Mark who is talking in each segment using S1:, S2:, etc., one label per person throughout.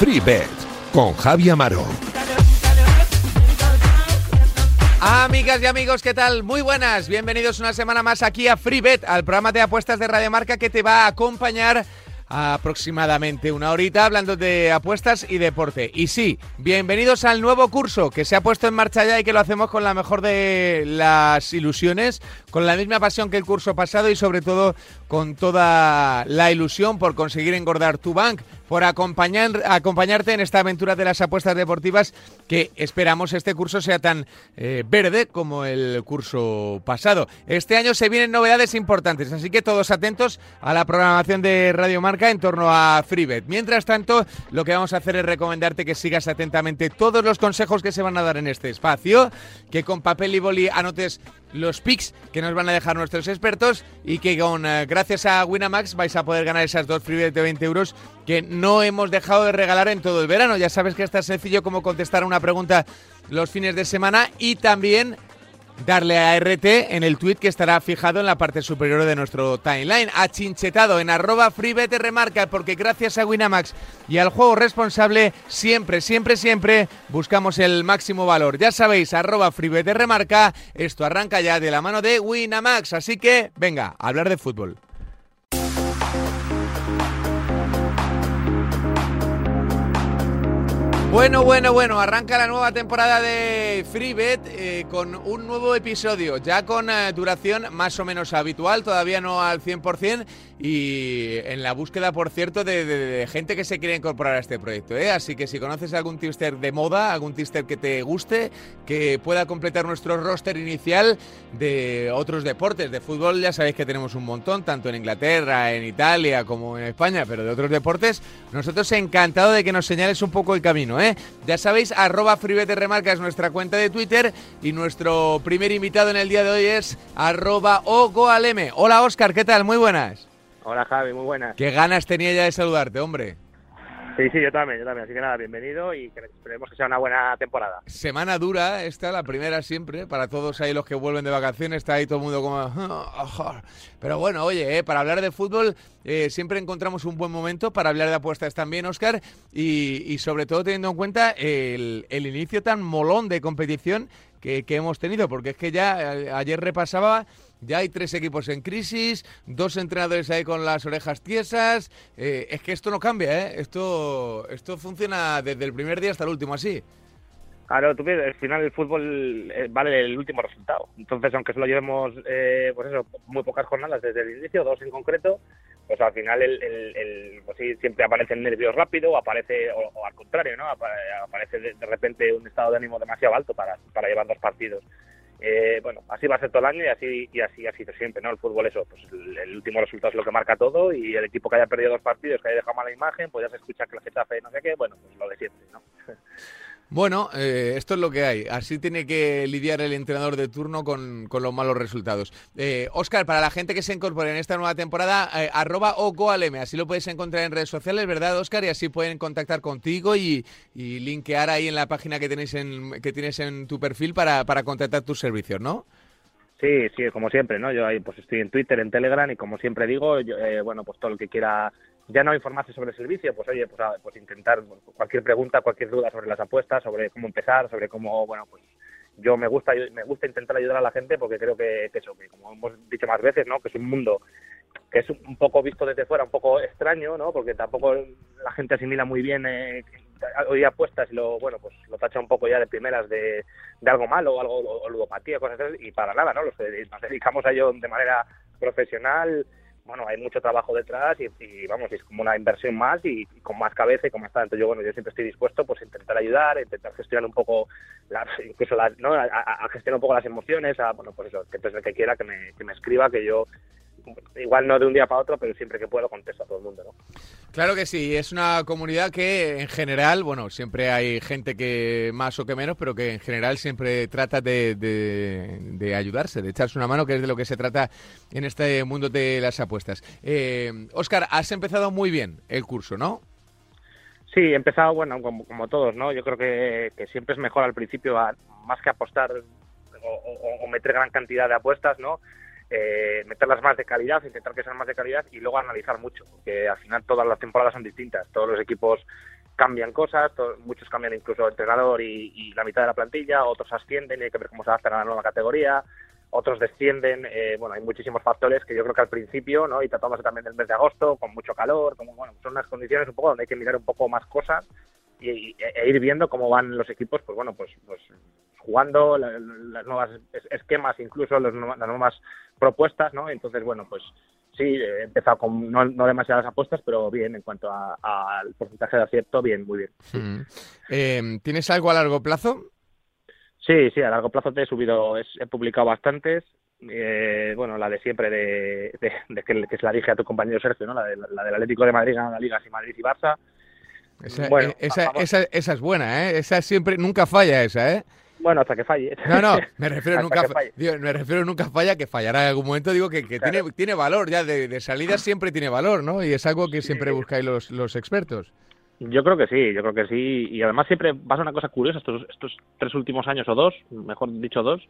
S1: FreeBet con Javi Amaro.
S2: Amigas y amigos, ¿qué tal? Muy buenas, bienvenidos una semana más aquí a FreeBet, al programa de apuestas de Radio Marca que te va a acompañar aproximadamente una horita hablando de apuestas y deporte. Y sí, bienvenidos al nuevo curso que se ha puesto en marcha ya y que lo hacemos con la mejor de las ilusiones, con la misma pasión que el curso pasado y sobre todo con toda la ilusión por conseguir engordar tu bank por acompañar, acompañarte en esta aventura de las apuestas deportivas que esperamos este curso sea tan eh, verde como el curso pasado. Este año se vienen novedades importantes, así que todos atentos a la programación de Radio Marca en torno a FreeBet. Mientras tanto, lo que vamos a hacer es recomendarte que sigas atentamente todos los consejos que se van a dar en este espacio, que con papel y boli anotes los picks que nos van a dejar nuestros expertos y que con eh, gracias a Winamax vais a poder ganar esas dos freebets de 20 euros que no hemos dejado de regalar en todo el verano. Ya sabes que es tan sencillo como contestar una pregunta los fines de semana y también darle a RT en el tweet que estará fijado en la parte superior de nuestro timeline. Achinchetado en arroba remarca porque gracias a Winamax y al juego responsable siempre, siempre, siempre buscamos el máximo valor. Ya sabéis, arroba remarca, esto arranca ya de la mano de Winamax. Así que, venga, a hablar de fútbol. Bueno, bueno, bueno, arranca la nueva temporada de FreeBet eh, con un nuevo episodio, ya con eh, duración más o menos habitual, todavía no al 100%, y en la búsqueda, por cierto, de, gente que se quiere incorporar a este proyecto. ¿eh? Así que si conoces algún tipster de moda, algún tipster que te guste, que pueda completar nuestro roster inicial de otros deportes, de fútbol ya sabéis que tenemos un montón, tanto en Inglaterra, en Italia como en España, pero de otros deportes, nosotros encantados de que nos señales un poco el camino. ¿eh? Ya sabéis, arroba Remarca es nuestra cuenta de Twitter y nuestro primer invitado en el día de hoy es arroba Ogoaleme. Hola Oscar, ¿qué tal? Muy buenas.
S3: Hola Javi, muy buenas.
S2: Qué ganas tenía ya de saludarte, hombre.
S3: Sí, sí, yo también, yo también. Así que nada, bienvenido y esperemos que sea una buena temporada.
S2: Semana dura esta, la primera siempre, para todos ahí los que vuelven de vacaciones, está ahí todo el mundo como... Pero bueno, oye, eh, para hablar de fútbol eh, siempre encontramos un buen momento para hablar de apuestas también, Oscar, y, sobre todo teniendo en cuenta el, inicio tan molón de competición que, que hemos tenido, porque es que ya eh, ayer repasaba ya hay tres equipos en crisis, dos entrenadores ahí con las orejas tiesas. Eh, es que esto no cambia, ¿eh? Esto, esto funciona desde el primer día hasta el último así.
S3: Claro, tú ves, al final el fútbol eh, vale el último resultado. Entonces, aunque solo llevemos, eh, pues eso, muy pocas jornadas desde el inicio, dos en concreto, pues al final el, el, pues sí, siempre aparecen nervios rápido, aparece, o, al contrario, ¿no? Aparece de, de, repente un estado de ánimo demasiado alto para, para llevar dos partidos. Eh, bueno, así va a ser todo el año y así y así ha sido siempre, ¿no? El fútbol eso, pues el, último resultado es lo que marca todo y el equipo que haya perdido dos partidos, que haya dejado mala imagen, pues ya se escucha que la Getafe no sé qué, bueno, pues lo de siempre, ¿no?
S2: Bueno, eh, esto es lo que hay. Así tiene que lidiar el entrenador de turno con, los malos resultados. Eh, Oscar, para la gente que se incorpore en esta nueva temporada, eh, arroba ocoalm, así lo puedes encontrar en redes sociales, ¿verdad, Oscar? Y así pueden contactar contigo y, y linkear ahí en la página que tenéis en, que tienes en tu perfil para, para contratar tus servicios, ¿no?
S3: Sí, sí, como siempre, ¿no? Yo ahí pues estoy en Twitter, en Telegram y como siempre digo, eh, bueno, pues todo el que quiera ya no informarse sobre el servicio, pues oye, pues, pues intentar cualquier pregunta, cualquier duda sobre las apuestas, sobre cómo empezar, sobre cómo, bueno, pues yo me gusta me gusta intentar ayudar a la gente porque creo que, eso, que como hemos dicho más veces, ¿no? Que es un mundo que es un poco visto desde fuera, un poco extraño, ¿no? Porque tampoco la gente asimila muy bien eh, hoy apuestas y lo, bueno, pues lo tacha un poco ya de primeras de, de algo malo algo, o ludopatía, cosas así, y para nada, ¿no? Los nos dedicamos a ello de manera profesional, bueno, hay mucho trabajo detrás y, vamos, es como una inversión más y, con más cabeza y como está. Entonces yo, bueno, yo siempre estoy dispuesto pues a intentar ayudar, a intentar gestionar un poco, las, incluso las, ¿no? A, gestionar un poco las emociones, a, bueno, pues eso, que el que quiera que me, que me escriba, que yo igual no de un día para otro, pero siempre que puedo contesto a todo el mundo, ¿no?
S2: Claro que sí, es una comunidad que en general, bueno, siempre hay gente que más o que menos, pero que en general siempre trata de, de, ayudarse, de echarse una mano, que es de lo que se trata en este mundo de las apuestas. Eh, Oscar, has empezado muy bien el curso, ¿no?
S3: Sí, he empezado, bueno, como, como todos, ¿no? Yo creo que, que siempre es mejor al principio, más que apostar o, meter gran cantidad de apuestas, ¿no? Eh, meterlas más de calidad, intentar que sean más de calidad y luego analizar mucho, porque al final todas las temporadas son distintas, todos los equipos cambian cosas, muchos cambian incluso el entrenador y, la mitad de la plantilla, otros ascienden y hay que ver cómo se adaptan a la nueva categoría, otros descienden, eh, bueno, hay muchísimos factores que yo creo que al principio, ¿no? Y tratamos también del mes de agosto, con mucho calor, como, bueno, son unas condiciones un poco donde hay que mirar un poco más cosas y, e ir viendo cómo van los equipos, pues bueno, pues, pues jugando las nuevas esquemas, incluso las nuevas propuestas, ¿no? Entonces, bueno, pues sí, he empezado con no, demasiadas apuestas, pero bien, en cuanto al porcentaje de acierto, bien, muy bien.
S2: Mm. Em, ¿Tienes algo a largo plazo?
S3: Sí, sí, a largo plazo te he subido, he publicado bastantes. Eh, bueno, la de siempre de, que, que, se la dije a tu compañero Sergio, ¿no? La, de, la del Atlético de Madrid ganando ligas y Madrid y Barça.
S2: Esa, bueno, eh, esa, esa, esa, es buena, ¿eh? Esa siempre, nunca falla esa, ¿eh?
S3: Bueno, hasta que falle.
S2: No, no, me refiero, nunca, me refiero nunca falla, que fallará en algún momento. Digo que, tiene, tiene valor, ya de, salida siempre tiene valor, ¿no? Y es algo que siempre buscáis los, los expertos.
S3: Yo creo que sí, yo creo que sí. Y además siempre pasa una cosa curiosa estos, estos tres últimos años o dos, mejor dicho dos.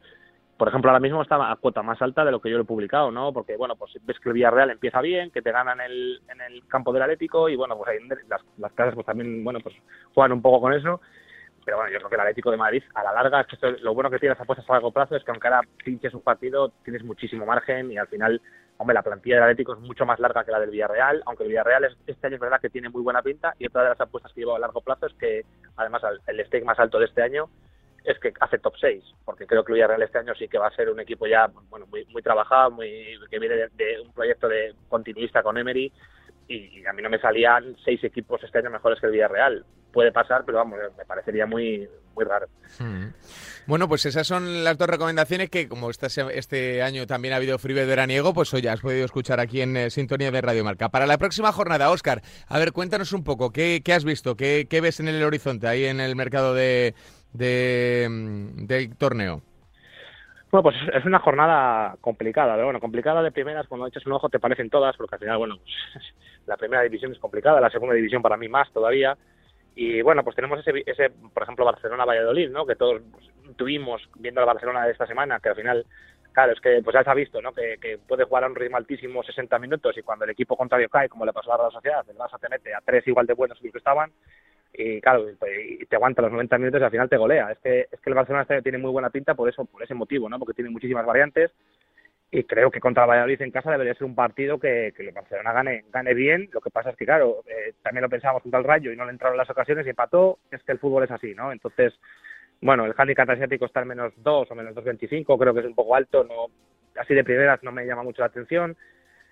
S3: Por ejemplo, ahora mismo está a cuota más alta de lo que yo lo he publicado, ¿no? Porque, bueno, pues ves que el Villarreal empieza bien, que te ganan en el, en el campo del Atlético y, bueno, pues ahí las, las casas pues también, bueno, pues juegan un poco con eso pero bueno, yo creo que el Atlético de Madrid, a la larga, es que lo bueno que tiene las apuestas a largo plazo es que aunque ahora pinches un partido, tienes muchísimo margen y al final, hombre, la plantilla del Atlético es mucho más larga que la del Villarreal, aunque el Villarreal es, este año es verdad que tiene muy buena pinta y otra de las apuestas que llevo a largo plazo es que, además, el stake más alto de este año es que hace top 6, porque creo que el Villarreal este año sí que va a ser un equipo ya bueno muy muy trabajado, muy que viene de, de un proyecto de continuista con Emery y a mí no me salían seis equipos este año mejores que el Villarreal. Puede pasar, pero vamos, me parecería muy, muy raro.
S2: Hmm. Bueno, pues esas son las dos recomendaciones que, como este, este año también ha habido Fribe veraniego, pues hoy ya has podido escuchar aquí en eh, Sintonía de Radio Marca. Para la próxima jornada, Óscar, a ver, cuéntanos un poco, ¿qué, has visto? ¿Qué, ves en el horizonte ahí en el mercado de, de mm, del torneo?
S3: Bueno, pues es una jornada complicada, pero bueno, complicada de primeras, cuando echas un ojo te parecen todas, porque al final, bueno, pues, la primera división es complicada, la segunda división para mí más todavía, y bueno, pues tenemos ese, ese por ejemplo, Barcelona-Valladolid, ¿no? Que todos tuvimos viendo la Barcelona de esta semana, que al final, claro, es que pues ya se ha visto, ¿no? Que, que, puede jugar a un ritmo altísimo 60 minutos y cuando el equipo contrario cae, como le pasó a la Sociedad, el Barça te mete a tres igual de buenos que estaban, y claro, pues, y te aguanta los 90 minutos y al final te golea. Es que, es que el Barcelona este tiene muy buena pinta por eso, por ese motivo, ¿no? Porque tiene muchísimas variantes y creo que contra Valladolid en casa debería ser un partido que, que el Barcelona gane, gane bien. Lo que pasa es que, claro, eh, también lo pensábamos contra el Rayo y no le entraron las ocasiones y empató. Es que el fútbol es así, ¿no? Entonces, bueno, el handicap asiático está en menos 2 o menos 2.25, creo que es un poco alto. no Así de primeras no me llama mucho la atención.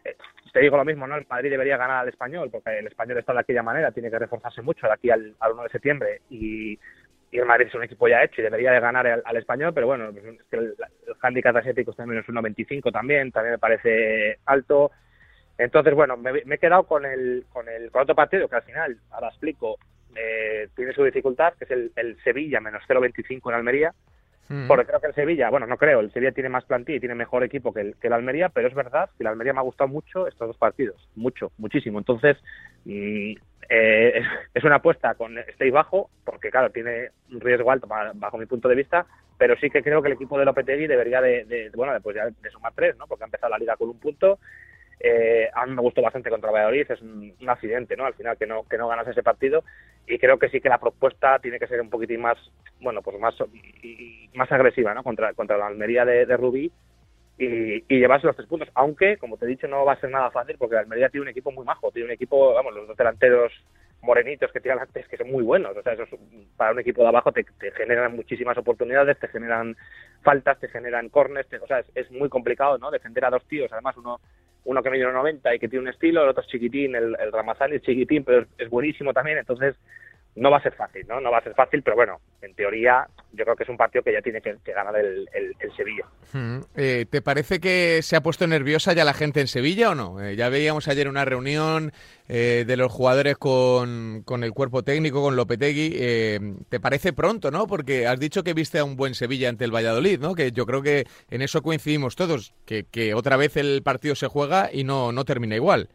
S3: Eh, te digo lo mismo, ¿no? El Madrid debería ganar al español, porque el español está de aquella manera, tiene que reforzarse mucho de aquí al, al 1 de septiembre y, y el Madrid es un equipo ya hecho y debería de ganar al, español, pero bueno, pues es que el, el handicap asiático está en menos 1.25 también, también me parece alto. Entonces, bueno, me, he quedado con el, con el otro partido que al final, ahora explico, eh, tiene su dificultad, que es el, el Sevilla menos 0.25 en Almería, Mm. Porque creo que el Sevilla, bueno, no creo, el Sevilla tiene más plantilla y tiene mejor equipo que el, que Almería, pero es verdad que el Almería me ha gustado mucho estos dos partidos, mucho, muchísimo. Entonces, mm, eh, es una apuesta con stay bajo, porque claro, tiene un riesgo alto bajo mi punto de vista, pero sí que creo que el equipo de Lopetegui debería de, bueno, después ya de sumar tres, ¿no? Porque ha empezado la liga con un punto eh, a mí me gustó bastante contra Valladolid, es un, accidente, ¿no? Al final que no que no ganas ese partido y creo que sí que la propuesta tiene que ser un poquitín más, bueno, pues más más agresiva, ¿no? Contra contra la Almería de, Rubí y, y, llevarse los tres puntos, aunque como te he dicho no va a ser nada fácil porque Almería tiene un equipo muy majo, tiene un equipo, vamos, los dos delanteros morenitos que tiran antes que son muy buenos, o sea, eso para un equipo de abajo te, generan muchísimas oportunidades, te generan faltas, te generan corners, o sea, es, es, muy complicado, ¿no? Defender a dos tíos, además uno uno que mide 90 y que tiene un estilo, el otro es chiquitín, el, el Ramazani es chiquitín, pero es, buenísimo también, entonces no va a ser fácil, ¿no? No va a ser fácil, pero bueno, en teoría yo creo que es un partido que ya tiene que, ganar el, Sevilla.
S2: Eh, ¿Te parece que se ha puesto nerviosa ya la gente en Sevilla o no? Eh, ya veíamos ayer una reunión eh, de los jugadores con, con, el cuerpo técnico, con Lopetegui. ¿Te parece pronto, no? Porque has dicho que viste a un buen Sevilla ante el Valladolid, ¿no? Que yo creo que en eso coincidimos todos, que, que otra vez el partido se juega y no, no termina igual.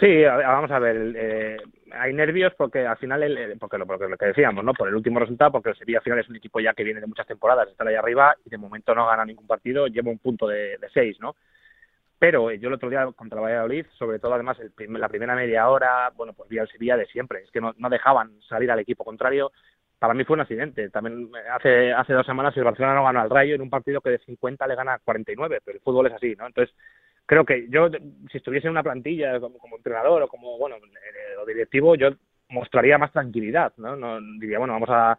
S3: Sí, vamos a ver. Eh, hay nervios porque al final, el, porque, lo, que decíamos, ¿no? Por el último resultado, porque el Sevilla al final es un equipo ya que viene de muchas temporadas, está ahí arriba y de momento no gana ningún partido, lleva un punto de, de seis, ¿no? Pero yo el otro día contra Valladolid, sobre todo además el la primera media hora, bueno, pues vi al Sevilla de siempre, es que no, no dejaban salir al equipo contrario. Para mí fue un accidente. También hace, hace dos semanas el Barcelona no ganó al Rayo en un partido que de 50 le gana 49, pero el fútbol es así, ¿no? Entonces, creo que yo, si estuviese en una plantilla como, entrenador o como, bueno, eh, o directivo, yo mostraría más tranquilidad, ¿no? no diría, bueno, vamos a,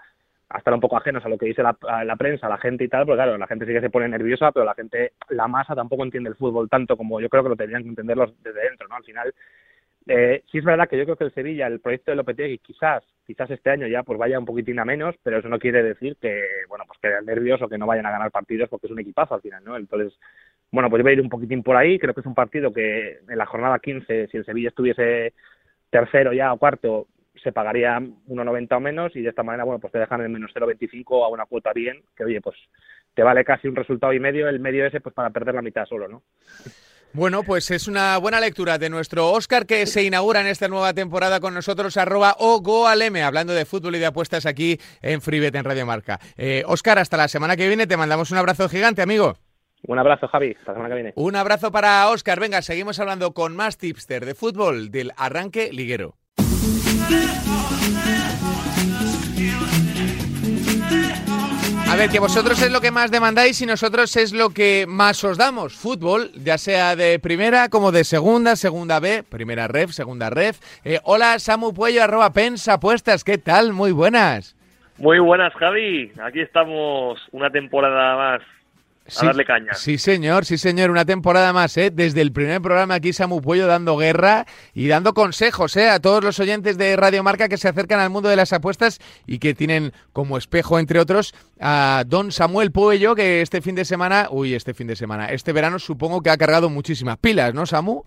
S3: estar un poco ajenos a lo que dice la, prensa, la gente y tal, porque claro, la gente sí que se pone nerviosa, pero la gente, la masa tampoco entiende el fútbol tanto como yo creo que lo tendrían que entenderlos desde dentro, ¿no? Al final, eh, sí es verdad que yo creo que el Sevilla, el proyecto de Lopetegui, quizás, quizás este año ya pues vaya un poquitín a menos, pero eso no quiere decir que, bueno, pues que nervios o que no vayan a ganar partidos porque es un equipazo al final, ¿no? Entonces, bueno, pues yo voy a ir un poquitín por ahí, creo que es un partido que en la jornada 15, si el Sevilla estuviese tercero ya o cuarto, se pagaría 1,90 o menos y de esta manera, bueno, pues te dejan en menos 0,25 a una cuota bien, que oye, pues te vale casi un resultado y medio, el medio ese pues para perder la mitad solo, ¿no?
S2: Bueno, pues es una buena lectura de nuestro Oscar que se inaugura en esta nueva temporada con nosotros, arroba o hablando de fútbol y de apuestas aquí en Freebet en Radio Marca. Eh, Oscar, hasta la semana que viene, te mandamos un abrazo gigante, amigo.
S3: Un abrazo, Javi. Hasta la semana que viene.
S2: Un abrazo para Oscar. Venga, seguimos hablando con más tipster de fútbol del arranque liguero. A ver, que vosotros es lo que más demandáis y nosotros es lo que más os damos. Fútbol, ya sea de primera como de segunda, segunda B, primera ref, segunda ref. Eh, hola, Samu Puello, arroba pensa apuestas. ¿Qué tal? Muy buenas.
S4: Muy buenas, Javi. Aquí estamos una temporada más
S2: Sí,
S4: a darle caña.
S2: Sí, señor, sí, señor. Una temporada más, ¿eh? Desde el primer programa aquí Samu Puello dando guerra y dando consejos, ¿eh? A todos los oyentes de Radio Marca que se acercan al mundo de las apuestas y que tienen como espejo, entre otros, a don Samuel Puello, que este fin de semana, uy, este fin de semana, este verano supongo que ha cargado muchísimas pilas, ¿no, Samu?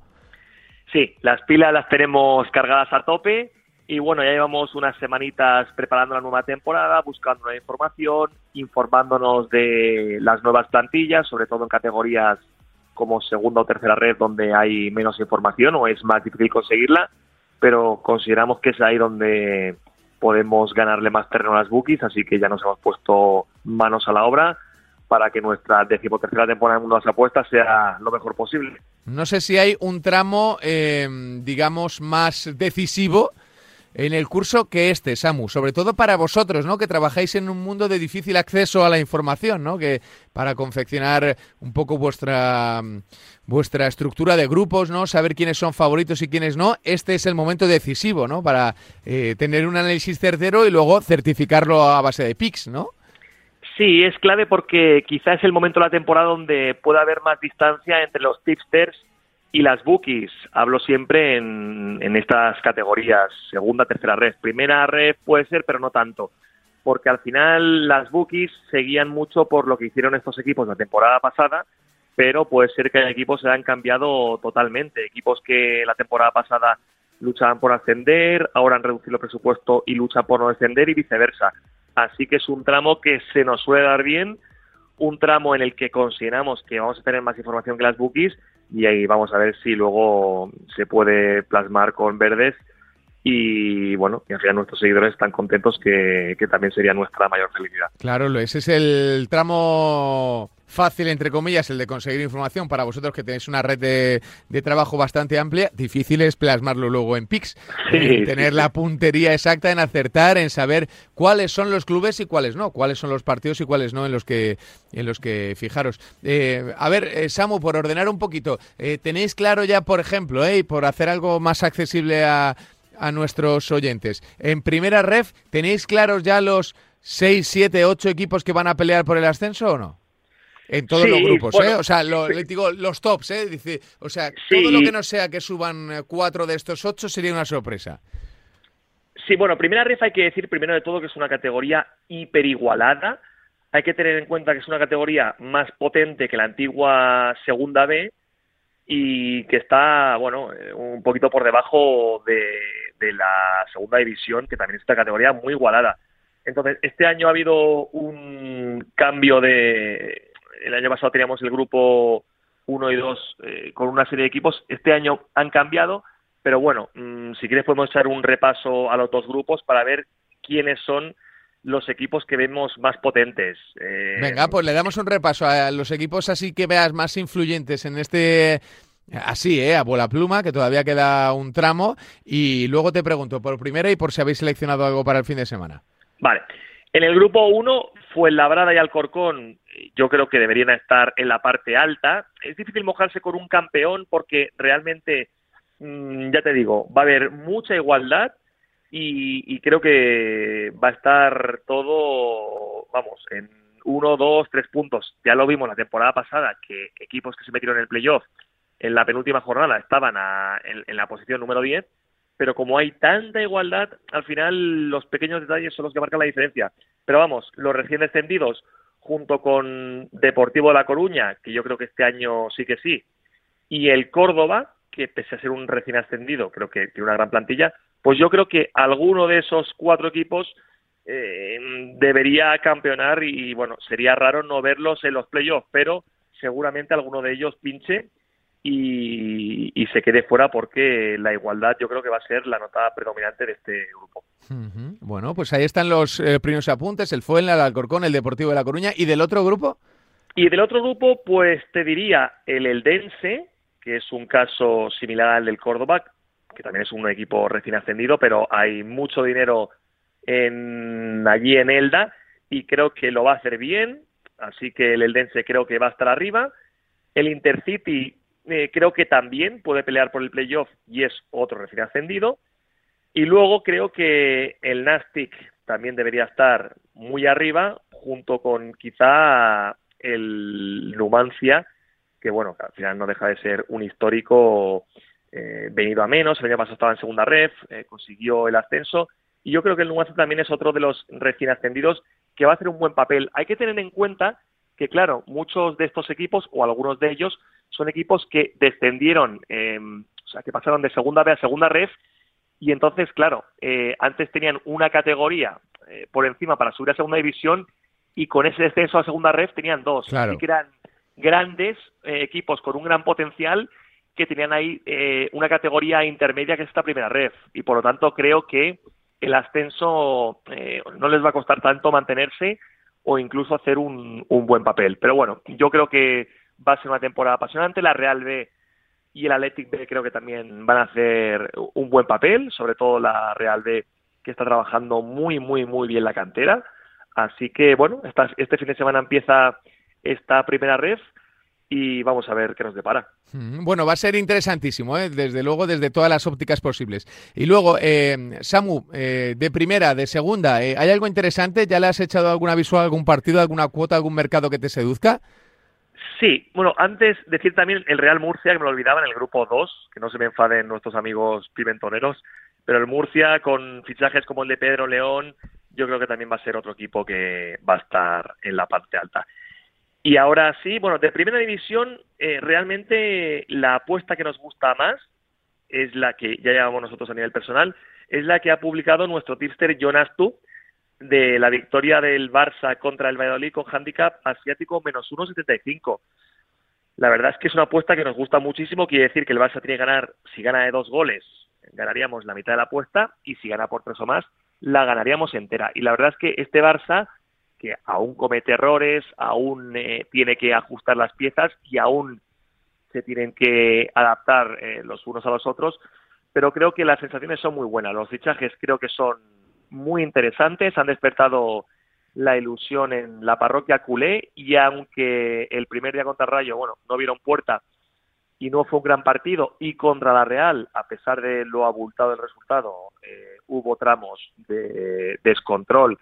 S4: Sí, las pilas las tenemos cargadas a tope y bueno, ya llevamos unas semanitas preparando la nueva temporada, buscando nueva información, informándonos de las nuevas plantillas, sobre todo en categorías como segunda o tercera red donde hay menos información o es más difícil conseguirla, pero consideramos que es ahí donde podemos ganarle más terreno a las bookies, así que ya nos hemos puesto manos a la obra para que nuestra decimotercera temporada en Mundo de las Apuestas sea lo mejor posible.
S2: No sé si hay un tramo, eh, digamos, más decisivo en el curso que este, Samu, sobre todo para vosotros, ¿no? Que trabajáis en un mundo de difícil acceso a la información, ¿no? Que para confeccionar un poco vuestra vuestra estructura de grupos, ¿no? Saber quiénes son favoritos y quiénes no, este es el momento decisivo, ¿no? Para eh, tener un análisis certero y luego certificarlo a base de picks, ¿no?
S4: Sí, es clave porque quizá es el momento de la temporada donde pueda haber más distancia entre los tipsters y las bookies, hablo siempre en, estas categorías, segunda, tercera red. Primera red puede ser, pero no tanto, porque al final las bookies seguían mucho por lo que hicieron estos equipos la temporada pasada, pero puede ser que hay equipos se han cambiado totalmente. Equipos que la temporada pasada luchaban por ascender, ahora han reducido el presupuesto y luchan por no descender y viceversa. Así que es un tramo que se nos suele dar bien, un tramo en el que consideramos que vamos a tener más información que las bookies y ahí vamos a ver si luego se puede plasmar con verdes y bueno, al final nuestros seguidores están contentos que, que también sería nuestra mayor felicidad.
S2: Claro, ese es el tramo fácil, entre comillas, el de conseguir información para vosotros que tenéis una red de, de trabajo bastante amplia. Difícil es plasmarlo luego en PIX.
S4: Sí,
S2: en tener
S4: sí,
S2: la puntería exacta, en acertar, en saber cuáles son los clubes y cuáles no, cuáles son los partidos y cuáles no en los que, en los que fijaros. Eh, a ver, eh, Samu, por ordenar un poquito, eh, ¿tenéis claro ya, por ejemplo, eh, y por hacer algo más accesible a, a nuestros oyentes, en primera ref, ¿tenéis claros ya los 6, 7, 8 equipos que van a pelear por el ascenso o no? En todos
S4: Sí,
S2: los grupos,
S4: bueno,
S2: ¿eh? O sea, lo- le digo, los tops, ¿eh? Dice, o sea,
S4: Sí.
S2: todo lo que no sea que suban eh, cuatro de estos ocho sería una sorpresa.
S4: Sí, bueno, primera ref hay que decir primero de todo que es una categoría hiperigualada. Hay que tener en cuenta que es una categoría más potente que la antigua segunda B y que está, bueno, eh, un poquito por debajo de, de la segunda división, que también es una categoría muy igualada. Entonces, este año ha habido un cambio de... El año pasado teníamos el grupo 1 y 2 eh, con una serie de equipos. Este año han cambiado Pero bueno, mm, si quieres podemos echar un repaso a los dos grupos para ver quiénes son los equipos que vemos más potentes.
S2: Eh, Venga, pues le damos un repaso a los equipos así que veas más influyentes en este Así, ¿eh? A bola pluma, que todavía queda un tramo. Y luego te pregunto por primera y por si habéis seleccionado algo para el fin de semana.
S4: Vale. En el grupo 1, Fuenlabrada y Alcorcón, yo creo que deberían estar en la parte alta. Es difícil mojarse con un campeón porque realmente, mm, ya te digo, va a haber mucha igualdad y, creo que va a estar todo, vamos, en uno, dos, tres puntos. Ya lo vimos la temporada pasada, que equipos que se metieron en el playoff en la penúltima jornada estaban en, la posición número 10, pero como hay tanta igualdad, al final los pequeños detalles son los que marcan la diferencia. Pero vamos, los recién descendidos, junto con Deportivo de La Coruña, que yo creo que este año sí que sí, y el Córdoba, que pese a ser un recién ascendido, creo que tiene una gran plantilla, pues yo creo que alguno de esos cuatro equipos eh, debería campeonar y, bueno, sería raro no verlos en los playoffs, pero seguramente alguno de ellos pinche y, se quede fuera porque la igualdad yo creo que va a ser la nota predominante de este grupo.
S2: Bueno, pues ahí están los eh, primeros apuntes, el Fuenla, el Alcorcón, el Deportivo de La Coruña. ¿Y del otro grupo?
S4: Y del otro grupo, pues te diría el Eldense, que es un caso similar al del Córdoba, que también es un equipo recién ascendido, pero hay mucho dinero en, allí en Elda y creo que lo va a hacer bien, así que el Eldense creo que va a estar arriba. El Intercity eh, creo que también puede pelear por el playoff y es otro recién ascendido. Y luego creo que el Nastic también debería estar muy arriba, junto con quizá el Numancia, que bueno, al final no deja de ser un histórico eh, venido a menos. El año pasado estaba en segunda ref, eh, consiguió el ascenso. Y yo creo que el Numancia también es otro de los recién ascendidos que va a hacer un buen papel. Hay que tener en cuenta que, claro, muchos de estos equipos, o algunos de ellos, son equipos que descendieron, eh, o sea, que pasaron de segunda B a segunda ref, y entonces, claro, eh, antes tenían una categoría eh, por encima para subir a segunda división, y con ese descenso a segunda ref tenían dos. Así que eran grandes equipos con un gran potencial que tenían ahí una categoría intermedia que es esta primera ref. Y por lo tanto creo que el ascenso no les va a costar tanto mantenerse o incluso hacer un, un buen papel. Pero bueno, yo creo que va a ser una temporada apasionante. La Real B y el Athletic B creo que también van a hacer un buen papel, sobre todo la Real B que está trabajando muy, muy, muy bien la cantera. Así que bueno, este fin de semana empieza esta primera red y vamos a ver qué nos depara.
S2: Mm, bueno, va a ser interesantísimo, ¿eh? desde luego, desde todas las ópticas posibles. Y luego, eh, Samu, eh, de primera, de segunda, ¿hay algo interesante? ¿Ya le has echado alguna visual, algún partido, alguna cuota, algún mercado que te seduzca?
S4: Sí, bueno, antes decir también el Real Murcia, que me lo olvidaba en el grupo 2, que no se me enfaden nuestros amigos pimentoneros, pero el Murcia con fichajes como el de Pedro León, yo creo que también va a ser otro equipo que va a estar en la parte alta. Y ahora sí, bueno, de primera división, eh, realmente la apuesta que nos gusta más es la que ya llevamos nosotros a nivel personal, es la que ha publicado nuestro tipster Jonas Tu de la victoria del Barça contra el Valladolid con handicap asiático menos 1,75. La verdad es que es una apuesta que nos gusta muchísimo, quiere decir que el Barça tiene que ganar, si gana de dos goles, ganaríamos la mitad de la apuesta y si gana por tres o más, la ganaríamos entera. Y la verdad es que este Barça que aún comete errores, aún eh, tiene que ajustar las piezas y aún se tienen que adaptar eh, los unos a los otros, pero creo que las sensaciones son muy buenas. Los fichajes creo que son muy interesantes, han despertado la ilusión en la parroquia culé y aunque el primer día contra Rayo, bueno, no vieron puerta y no fue un gran partido y contra la Real, a pesar de lo abultado del resultado, eh, hubo tramos de descontrol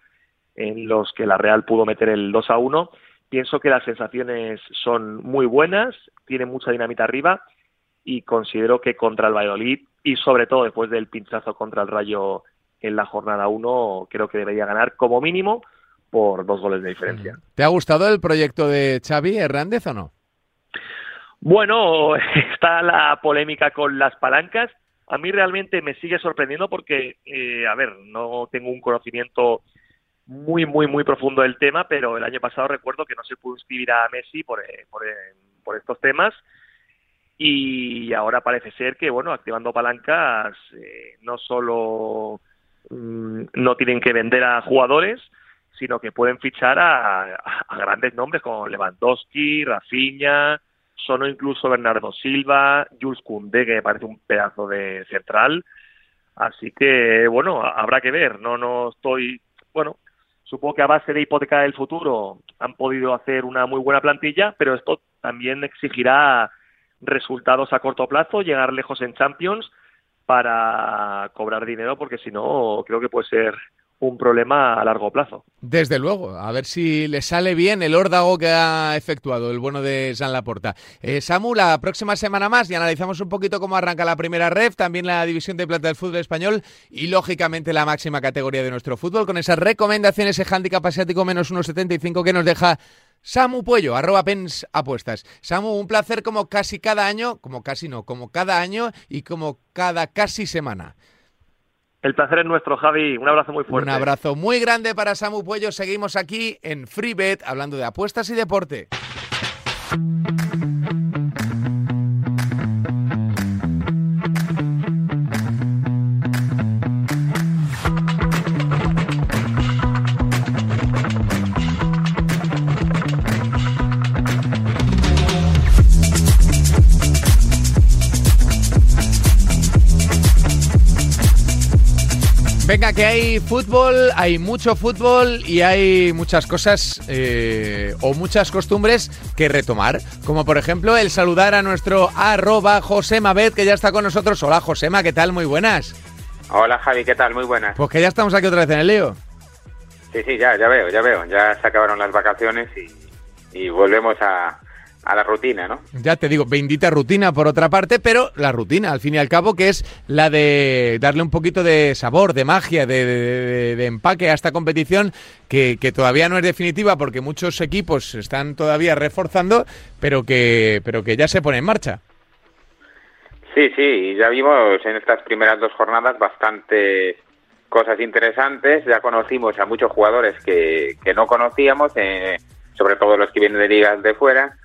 S4: en los que la Real pudo meter el 2 a 1. Pienso que las sensaciones son muy buenas, tiene mucha dinamita arriba y considero que contra el Valladolid y sobre todo después del pinchazo contra el Rayo en la jornada 1 creo que debería ganar como mínimo por dos goles de diferencia.
S2: ¿Te ha gustado el proyecto de Xavi Hernández o no?
S4: Bueno, está la polémica con las palancas. A mí realmente me sigue sorprendiendo porque, eh, a ver, no tengo un conocimiento muy, muy, muy profundo del tema, pero el año pasado recuerdo que no se pudo inscribir a Messi por, eh, por, eh, por estos temas y ahora parece ser que, bueno, activando palancas, eh, no solo mm, no tienen que vender a jugadores, sino que pueden fichar a, grandes nombres como Lewandowski, Rafinha, Sono incluso Bernardo Silva, Jules Koundé, que me parece un pedazo de central. Así que, bueno, habrá que ver. No, no estoy, bueno, supongo que a base de hipoteca del futuro han podido hacer una muy buena plantilla, pero esto también exigirá resultados a corto plazo, llegar lejos en Champions para cobrar dinero, porque si no, creo que puede ser un problema a largo plazo.
S2: Desde luego, a ver si le sale bien el órdago que ha efectuado el bueno de San Laporta. Eh, Samu, la próxima semana más y analizamos un poquito cómo arranca la primera ref, también la división de plata del fútbol español y lógicamente la máxima categoría de nuestro fútbol con esas recomendaciones, ese handicap asiático menos 1,75 que nos deja Samu Puello, arroba pens apuestas. Samu, un placer como casi cada año, como casi no, como cada año y como cada casi semana.
S4: El placer es nuestro, Javi. Un abrazo muy fuerte.
S2: Un abrazo muy grande para Samu Puello. Seguimos aquí en FreeBet hablando de apuestas y deporte. Venga, que hay fútbol, hay mucho fútbol y hay muchas cosas eh, o muchas costumbres que retomar. Como por ejemplo el saludar a nuestro arroba Josema Bet, que ya está con nosotros. Hola Josema, ¿qué tal? Muy buenas.
S5: Hola Javi, ¿qué tal? Muy buenas.
S2: Pues que ya estamos aquí otra vez en el lío.
S5: Sí, sí, ya, ya veo, ya veo. Ya se acabaron las vacaciones y volvemos a, a la rutina, ¿no?
S2: Ya te digo, bendita rutina por otra parte, pero la rutina, al fin y al cabo, que es la de darle un poquito de sabor, de magia, de, empaque a esta competición, que, todavía no es definitiva porque muchos equipos están todavía reforzando, pero que, pero que ya se pone en marcha.
S5: Sí, sí, ya vimos en estas primeras dos jornadas bastante cosas interesantes, ya conocimos a muchos jugadores que, que no conocíamos, eh, sobre todo los que vienen de ligas de fuera,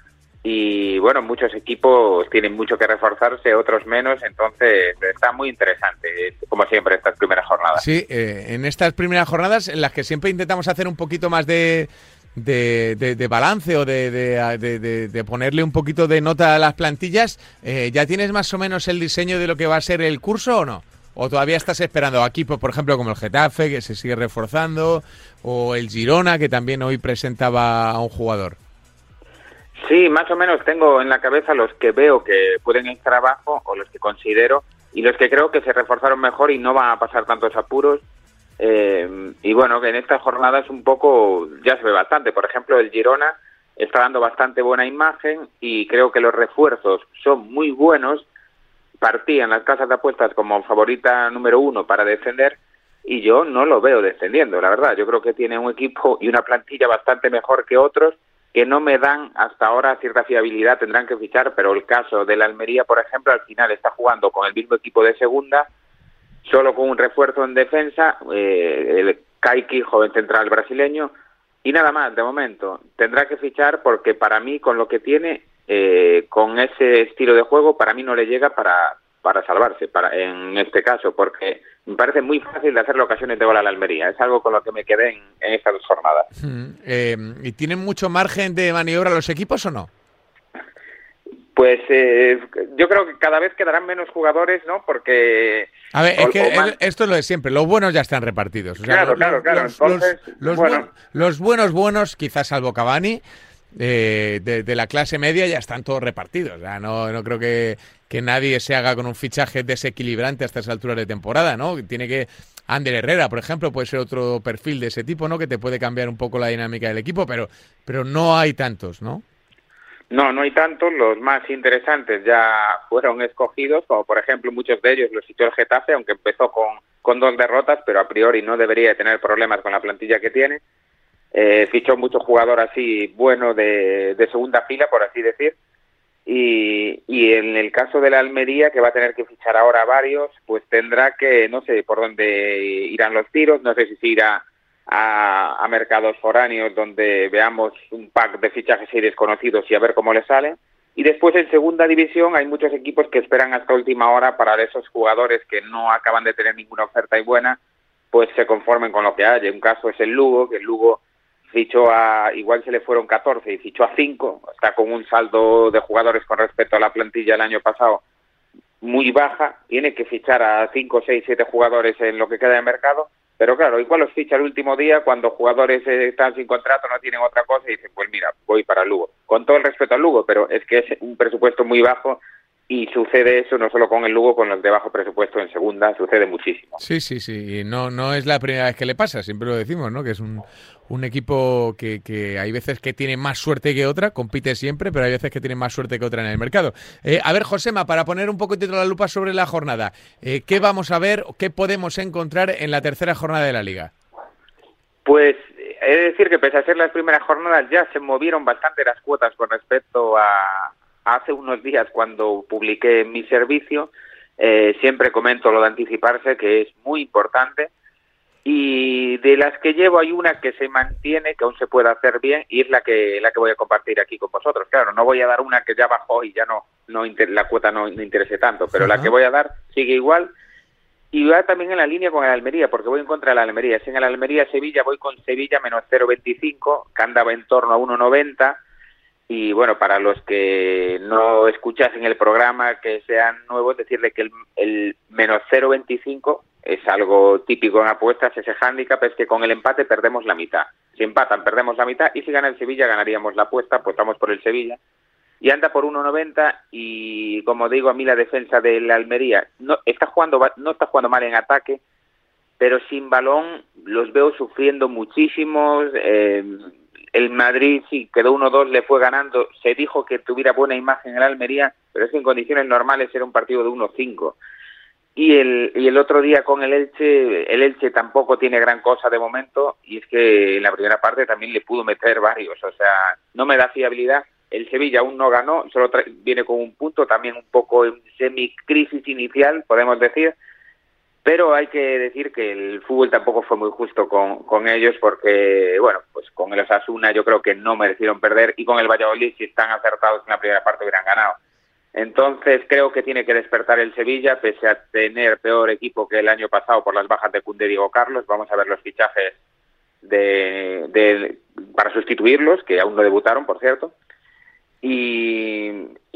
S5: y bueno, muchos equipos tienen mucho que reforzarse, otros menos, entonces está muy interesante, como siempre, estas primeras jornadas.
S2: Sí, eh, en estas primeras jornadas en las que siempre intentamos hacer un poquito más de, de, balance o de, ponerle un poquito de nota a las plantillas, eh, ¿ya tienes más o menos el diseño de lo que va a ser el curso o no? ¿O todavía estás esperando aquí, por ejemplo, como el Getafe, que se sigue reforzando, o el Girona, que también hoy presentaba a un jugador?
S5: Sí, más o menos tengo en la cabeza los que veo que pueden estar abajo o los que considero y los que creo que se reforzaron mejor y no van a pasar tantos apuros. Eh, y bueno, que en estas jornadas un poco ya se ve bastante. Por ejemplo, el Girona está dando bastante buena imagen y creo que los refuerzos son muy buenos. Partían las casas de apuestas como favorita número uno para defender y yo no lo veo descendiendo, la verdad. Yo creo que tiene un equipo y una plantilla bastante mejor que otros que no me dan hasta ahora cierta fiabilidad, tendrán que fichar, pero el caso de la Almería, por ejemplo, al final está jugando con el mismo equipo de segunda, solo con un refuerzo en defensa, eh, el Kaiki, joven central brasileño, y nada más, de momento. Tendrá que fichar porque para mí, con lo que tiene, eh, con ese estilo de juego, para mí no le llega para, para salvarse, para, en este caso, porque me parece muy fácil de hacerle ocasiones de gol a la Almería. Es algo con lo que me quedé en, estas dos jornadas.
S2: Hmm, eh, ¿Y tienen mucho margen de maniobra los equipos o no?
S5: Pues eh, yo creo que cada vez quedarán menos jugadores, ¿no? Porque...
S2: A ver, es que esto es lo de siempre. Los buenos ya están repartidos.
S5: claro, claro, claro.
S2: Los, los buenos, buenos, quizás salvo Cavani, eh, de, la clase media ya están todos repartidos. no, no creo que, nadie se haga con un fichaje desequilibrante hasta esa altura de temporada, ¿no? Tiene que... Ander Herrera, por ejemplo, puede ser otro perfil de ese tipo, ¿no? Que te puede cambiar un poco la dinámica del equipo, pero, pero no hay tantos, ¿no?
S5: No, no hay tantos. Los más interesantes ya fueron escogidos, como por ejemplo muchos de ellos los citó el Getafe, aunque empezó con, con dos derrotas, pero a priori no debería tener problemas con la plantilla que tiene. Eh, fichó mucho jugador así bueno de, segunda fila, por así decir. Y, y, en el caso de la Almería, que va a tener que fichar ahora varios, pues tendrá que, no sé por dónde irán los tiros, no sé si se irá a, mercados foráneos donde veamos un pack de fichajes y desconocidos y a ver cómo le sale. Y después en segunda división hay muchos equipos que esperan hasta última hora para esos jugadores que no acaban de tener ninguna oferta y buena, pues se conformen con lo que hay. Un caso es el Lugo, que el Lugo fichó a, igual se le fueron 14 y fichó a 5, está con un saldo de jugadores con respecto a la plantilla el año pasado muy baja, tiene que fichar a 5, 6, 7 jugadores en lo que queda de mercado, pero claro, igual los ficha el último día cuando jugadores están sin contrato, no tienen otra cosa y dicen, pues mira, voy para Lugo. Con todo el respeto al Lugo, pero es que es un presupuesto muy bajo y sucede eso no solo con el Lugo, con los de bajo presupuesto en segunda, sucede muchísimo.
S2: Sí, sí, sí, no, no es la primera vez que le pasa, siempre lo decimos, ¿no? Que es un, un equipo que, que, hay veces que tiene más suerte que otra, compite siempre, pero hay veces que tiene más suerte que otra en el mercado. Eh, a ver, Josema, para poner un poco de la lupa sobre la jornada, eh, ¿qué vamos a ver, qué podemos encontrar en la tercera jornada de la liga?
S5: Pues he de decir que pese a ser las primeras jornadas ya se movieron bastante las cuotas con respecto a, hace unos días cuando publiqué mi servicio, eh, siempre comento lo de anticiparse, que es muy importante. Y de las que llevo hay una que se mantiene, que aún se puede hacer bien, y es la que la que voy a compartir aquí con vosotros. Claro, no voy a dar una que ya bajó y ya no, no la cuota no, no interese tanto, pero la que voy a dar sigue igual. Y va también en la línea con el Almería, porque voy en contra de la Almería. Si en el Almería-Sevilla voy con Sevilla menos 0,25, que andaba en torno a 1,90 y bueno, para los que no escuchasen el programa, que sean nuevos, decirle que el, el menos 0,25 es algo típico en apuestas, ese hándicap es que con el empate perdemos la mitad. Si empatan, perdemos la mitad y si gana el Sevilla, ganaríamos la apuesta, pues estamos por el Sevilla. Y anda por 1.90 y como digo, a mí la defensa del Almería no está jugando no está jugando mal en ataque, pero sin balón los veo sufriendo muchísimo. Eh, el Madrid sí quedó 1-2, le fue ganando, se dijo que tuviera buena imagen el Almería, pero es que en condiciones normales era un partido de 1-5. Y el, y el otro día con el Elche, el Elche tampoco tiene gran cosa de momento, y es que en la primera parte también le pudo meter varios, o sea, no me da fiabilidad. El Sevilla aún no ganó, solo viene con un punto, también un poco en semi-crisis inicial, podemos decir, pero hay que decir que el fútbol tampoco fue muy justo con, con ellos porque, bueno, pues con el Osasuna yo creo que no merecieron perder y con el Valladolid si están acertados en la primera parte hubieran ganado. Entonces creo que tiene que despertar el Sevilla pese a tener peor equipo que el año pasado por las bajas de Cunde Diego Carlos. Vamos a ver los fichajes de, de, para sustituirlos, que aún no debutaron, por cierto. Y,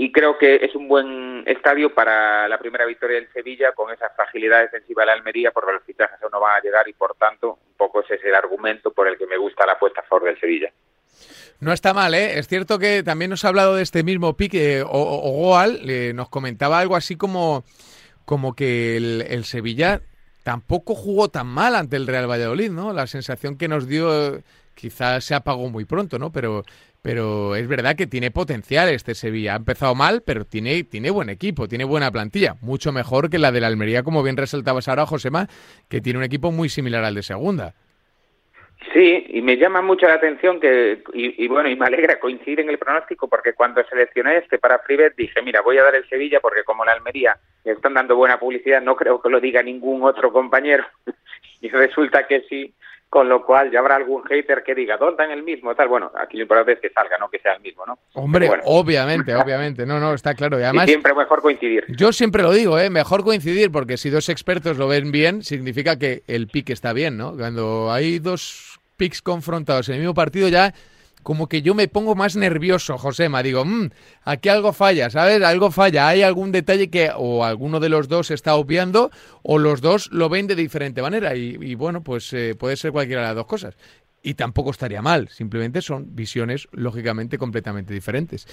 S5: creo que es un buen estadio para la primera victoria del Sevilla con esa fragilidad defensiva de la Almería porque los fichajes aún no van a llegar y por tanto un poco ese es el argumento por el que me gusta la apuesta a favor del Sevilla.
S2: No está mal, ¿eh? Es cierto que también nos ha hablado de este mismo pique, o, Goal eh, nos comentaba algo así como, como que el, el, Sevilla tampoco jugó tan mal ante el Real Valladolid, ¿no? La sensación que nos dio quizás se apagó muy pronto, ¿no? Pero pero es verdad que tiene potencial este Sevilla. Ha empezado mal, pero tiene, tiene buen equipo, tiene buena plantilla. Mucho mejor que la de la Almería, como bien resaltabas ahora, Josema, que tiene un equipo muy similar al de segunda.
S5: Sí, y me llama mucho la atención que, y, bueno, y me alegra coincidir en el pronóstico, porque cuando seleccioné este para Freebet dije, mira, voy a dar el Sevilla porque como la Almería le están dando buena publicidad, no creo que lo diga ningún otro compañero. y resulta que sí, con lo cual ya habrá algún hater que diga, ¿dónde en el mismo? Tal, bueno, aquí lo importante es que salga, no que sea el mismo, ¿no?
S2: Hombre, obviamente, obviamente, no, no, está claro. Y además,
S5: siempre mejor coincidir.
S2: Yo siempre lo digo, ¿eh? mejor coincidir, porque si dos expertos lo ven bien, significa que el pick está bien, ¿no? Cuando hay dos picks confrontados en el mismo partido ya como que yo me pongo más nervioso, Josema. Digo, mmm, aquí algo falla, ¿sabes? Algo falla. Hay algún detalle que o alguno de los dos está obviando o los dos lo ven de diferente manera. Y, bueno, pues eh, puede ser cualquiera de las dos cosas. Y tampoco estaría mal. Simplemente son visiones, lógicamente, completamente diferentes.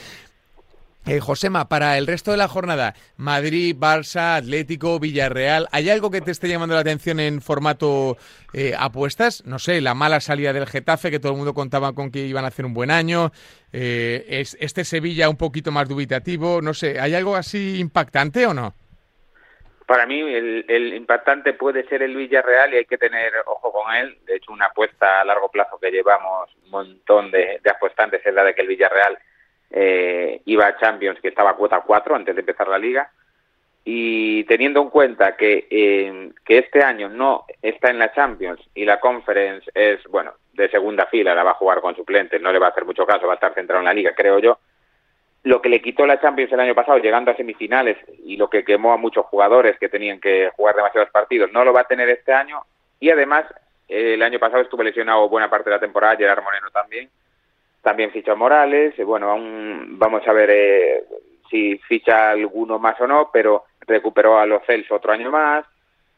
S2: Eh, Josema, para el resto de la jornada, Madrid, Barça, Atlético, Villarreal, ¿hay algo que te esté llamando la atención en formato eh, apuestas? No sé, la mala salida del Getafe, que todo el mundo contaba con que iban a hacer un buen año, eh, es, este Sevilla un poquito más dubitativo, no sé, ¿hay algo así impactante o no?
S5: Para mí el, impactante puede ser el Villarreal y hay que tener ojo con él. De hecho, una apuesta a largo plazo que llevamos un montón de, de apuestantes es la de que el Villarreal eh, iba a Champions, que estaba cuota 4 antes de empezar la liga. Y teniendo en cuenta que, eh, que este año no está en la Champions y la Conference es, bueno, de segunda fila, la va a jugar con suplentes, no le va a hacer mucho caso, va a estar centrado en la liga, creo yo. lo que le quitó la Champions el año pasado, llegando a semifinales, y lo que quemó a muchos jugadores que tenían que jugar demasiados partidos, no lo va a tener este año. Y además, eh, el año pasado estuvo lesionado buena parte de la temporada, Gerard Moreno también. También fichó Morales. Bueno, aún vamos a ver eh, si ficha alguno más o no, pero recuperó a los Celso otro año más.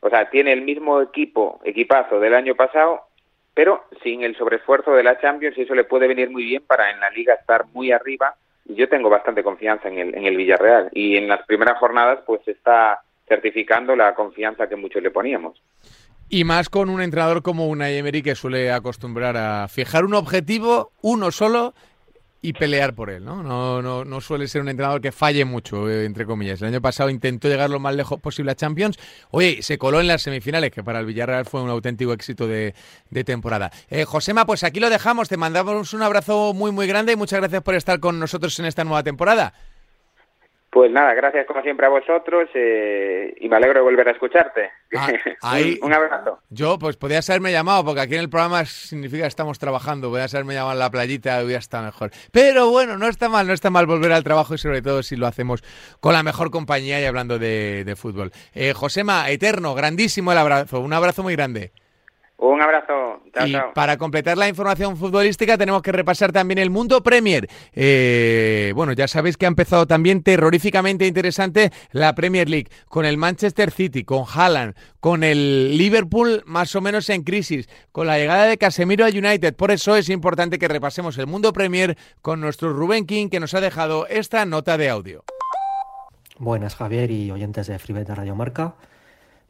S5: O sea, tiene el mismo equipo, equipazo del año pasado, pero sin el sobreesfuerzo de la Champions, y eso le puede venir muy bien para en la liga estar muy arriba yo tengo bastante confianza en el, en el Villarreal y en las primeras jornadas pues está certificando la confianza que muchos le poníamos.
S2: Y más con un entrenador como Unai Emery que suele acostumbrar a fijar un objetivo, uno solo, y pelear por él, ¿no? No, no, no suele ser un entrenador que falle mucho, eh, entre comillas. El año pasado intentó llegar lo más lejos posible a Champions. Oye, se coló en las semifinales, que para el Villarreal fue un auténtico éxito de, de temporada. Eh, Josema, pues aquí lo dejamos. Te mandamos un abrazo muy, muy grande y muchas gracias por estar con nosotros en esta nueva temporada.
S5: Pues nada, gracias como siempre a vosotros eh, y me alegro de volver a escucharte.
S2: Ah,
S5: un, abrazo.
S2: Yo, pues podías haberme llamado, porque aquí en el programa significa que estamos trabajando. Podías haberme llamado en la playita, hubiera estado mejor. Pero bueno, no está mal, no está mal volver al trabajo y sobre todo si lo hacemos con la mejor compañía y hablando de, fútbol. Eh, Josema, eterno, grandísimo el abrazo, un abrazo muy grande.
S5: Un abrazo.
S2: y para completar la información futbolística tenemos que repasar también el mundo Premier. Eh, bueno, ya sabéis que ha empezado también terroríficamente interesante la Premier League con el Manchester City, con Haaland, con el Liverpool más o menos en crisis, con la llegada de Casemiro a United. Por eso es importante que repasemos el mundo Premier con nuestro Rubén King que nos ha dejado esta nota de audio.
S6: Buenas Javier y oyentes de Freebet de Radio Marca.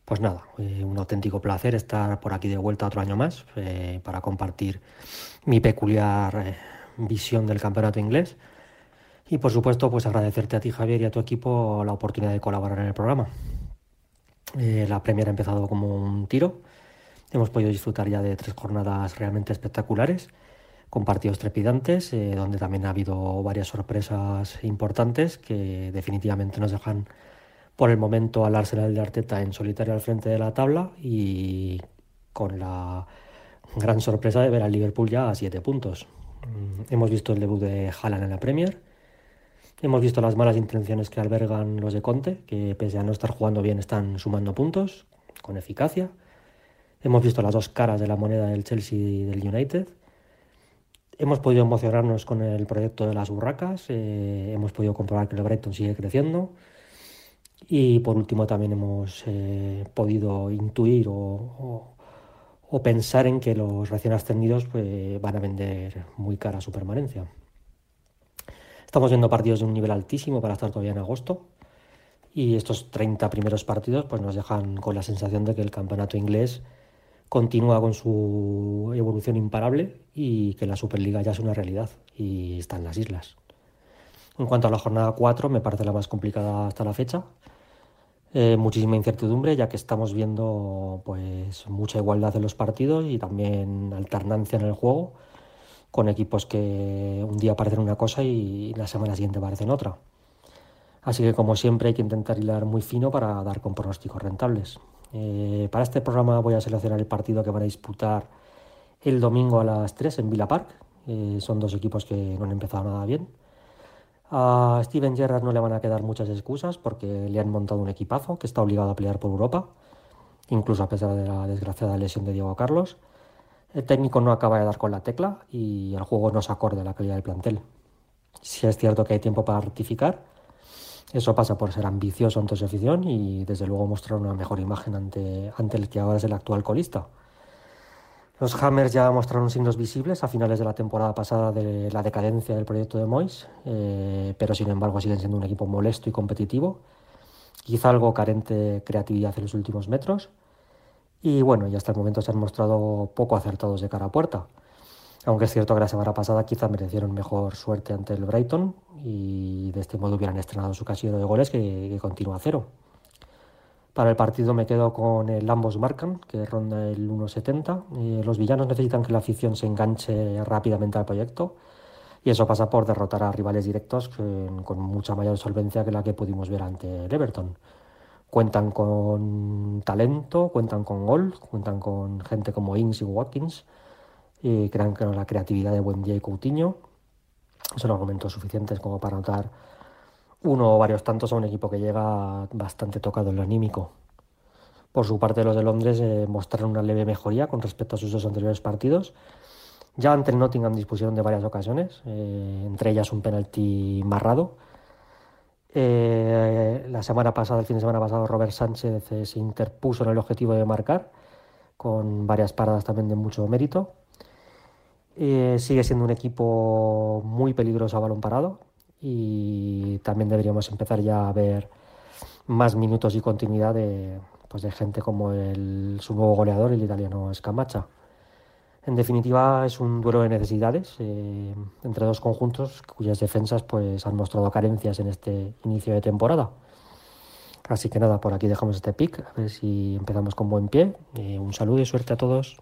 S6: Pues nada, eh, un auténtico placer estar por aquí de vuelta otro año más eh, para compartir mi peculiar eh, visión del campeonato inglés. Y por supuesto, pues agradecerte a ti, Javier, y a tu equipo la oportunidad de colaborar en el programa. la Premier ha empezado como un tiro. Hemos podido disfrutar ya de tres jornadas realmente espectaculares, con partidos trepidantes, donde también ha habido varias sorpresas importantes que definitivamente nos dejan por el momento al Arsenal de Arteta en solitario al frente de la tabla y con la gran sorpresa de ver al Liverpool ya a siete puntos. Mm, hemos visto el debut de Haaland en la Premier. Hemos visto las malas intenciones que albergan los de Conte, que pese a no estar jugando bien están sumando puntos con eficacia. Hemos visto las dos caras de la moneda del Chelsea y del United. Hemos podido emocionarnos con el proyecto de las burracas. Eh, hemos podido comprobar que el Brighton sigue creciendo. Y por último también hemos eh, podido intuir o, pensar en que los recién ascendidos pues, van a vender muy cara su permanencia. Estamos viendo partidos de un nivel altísimo para estar todavía en agosto y estos 30 primeros partidos pues, nos dejan con la sensación de que el campeonato inglés continúa con su evolución imparable y que la Superliga ya es una realidad y está en las islas. En cuanto a la jornada 4, me parece la más complicada hasta la fecha. Eh, muchísima incertidumbre, ya que estamos viendo pues mucha igualdad en los partidos y también alternancia en el juego, con equipos que un día parecen una cosa y la semana siguiente parecen otra. Así que como siempre hay que intentar hilar muy fino para dar con pronósticos rentables. Eh, para este programa voy a seleccionar el partido que van a disputar el domingo a las 3 en Villa Park. Eh, son dos equipos que no han empezado nada bien. A Steven Gerrard no le van a quedar muchas excusas porque le han montado un equipazo que está obligado a pelear por Europa, incluso a pesar de la desgraciada lesión de Diego Carlos. El técnico no acaba de dar con la tecla y el juego no se acorde a la calidad del plantel. Si es cierto que hay tiempo para rectificar, eso pasa por ser ambicioso ante su afición y desde luego mostrar una mejor imagen ante, ante el que ahora es el actual colista. Los Hammers ya mostraron signos visibles a finales de la temporada pasada de la decadencia del proyecto de Moyes, eh, pero sin embargo siguen siendo un equipo molesto y competitivo, quizá algo carente de creatividad en los últimos metros. Y bueno, y hasta el momento se han mostrado poco acertados de cara a puerta. Aunque es cierto que la semana pasada quizá merecieron mejor suerte ante el Brighton y de este modo hubieran estrenado su casillero de goles que, que continúa cero. Para el partido me quedo con el ambos marcan, que ronda el 1.70. Eh, los villanos necesitan que la afición se enganche rápidamente al proyecto y eso pasa por derrotar a rivales directos con, mucha mayor solvencia que la que pudimos ver ante el Everton. Cuentan con talento, cuentan con gol, cuentan con gente como Ings y Watkins, y crean que la creatividad de Buendia y Coutinho. son argumentos suficientes como para notar uno o varios tantos a un equipo que llega bastante tocado en lo anímico. Por su parte, los de Londres eh, mostraron una leve mejoría con respecto a sus dos anteriores partidos. Ya ante Nottingham dispusieron de varias ocasiones, eh, entre ellas un penalti marrado. Eh, la semana pasada, el fin de semana pasado, Robert Sánchez se interpuso en el objetivo de marcar, con varias paradas también de mucho mérito. sigue siendo un equipo muy peligroso a balón parado, y también deberíamos empezar ya a ver más minutos y continuidad de, pues de gente como el, su nuevo goleador, el italiano Scamacha. En definitiva, es un duelo de necesidades eh, entre dos conjuntos cuyas defensas pues, han mostrado carencias en este inicio de temporada. Así que nada, por aquí dejamos este pick, a ver si empezamos con buen pie. Eh, un saludo y suerte a todos.